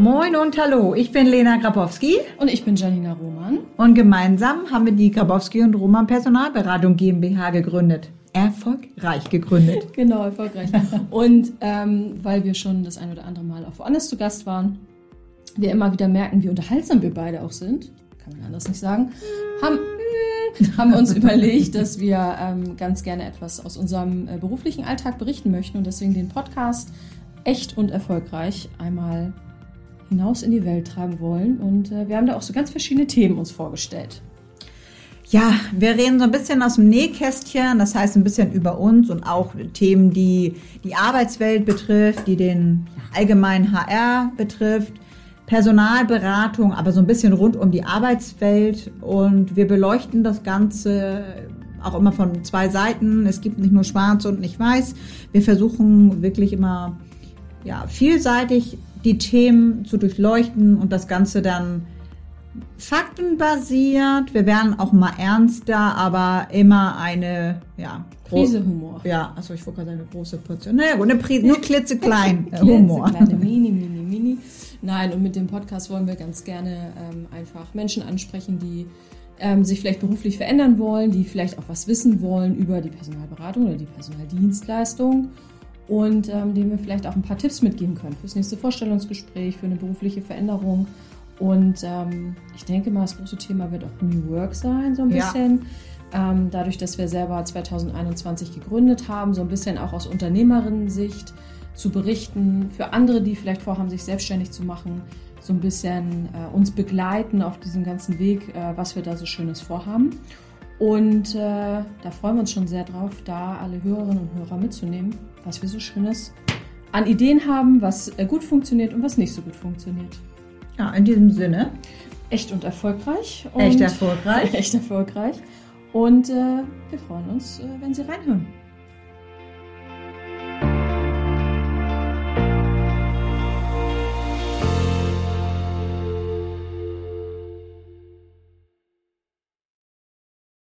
Moin und hallo, ich bin Lena Grabowski. Und ich bin Janina Roman. Und gemeinsam haben wir die Grabowski und Roman Personalberatung GmbH gegründet. Erfolgreich gegründet. genau, erfolgreich. und ähm, weil wir schon das ein oder andere Mal auch woanders zu Gast waren, wir immer wieder merken, wie unterhaltsam wir beide auch sind, kann man anders nicht sagen, haben, haben wir uns überlegt, dass wir ähm, ganz gerne etwas aus unserem äh, beruflichen Alltag berichten möchten und deswegen den Podcast echt und erfolgreich einmal hinaus in die Welt tragen wollen. Und äh, wir haben da auch so ganz verschiedene Themen uns vorgestellt. Ja, wir reden so ein bisschen aus dem Nähkästchen, das heißt ein bisschen über uns und auch Themen, die die Arbeitswelt betrifft, die den allgemeinen HR betrifft, Personalberatung, aber so ein bisschen rund um die Arbeitswelt und wir beleuchten das Ganze auch immer von zwei Seiten. Es gibt nicht nur schwarz und nicht weiß. Wir versuchen wirklich immer ja, vielseitig die Themen zu durchleuchten und das Ganze dann faktenbasiert. Wir werden auch mal ernster, aber immer eine, ja. Prise Humor. Ja, also ich wollte gerade eine große Portion. Naja, gut, eine Prise, nur klitzeklein Humor. Klitzekleine, mini, mini, mini. Nein, und mit dem Podcast wollen wir ganz gerne ähm, einfach Menschen ansprechen, die ähm, sich vielleicht beruflich verändern wollen, die vielleicht auch was wissen wollen über die Personalberatung oder die Personaldienstleistung und ähm, denen wir vielleicht auch ein paar Tipps mitgeben können fürs nächste Vorstellungsgespräch, für eine berufliche Veränderung. Und ähm, ich denke mal, das große Thema wird auch New Work sein, so ein bisschen. Ja. Ähm, dadurch, dass wir selber 2021 gegründet haben, so ein bisschen auch aus Unternehmerinnen-Sicht zu berichten, für andere, die vielleicht vorhaben, sich selbstständig zu machen, so ein bisschen äh, uns begleiten auf diesem ganzen Weg, äh, was wir da so Schönes vorhaben. Und äh, da freuen wir uns schon sehr drauf, da alle Hörerinnen und Hörer mitzunehmen, was wir so Schönes an Ideen haben, was äh, gut funktioniert und was nicht so gut funktioniert. Ja, in diesem Sinne. Echt und erfolgreich. Und echt erfolgreich. echt erfolgreich. Und äh, wir freuen uns, äh, wenn Sie reinhören.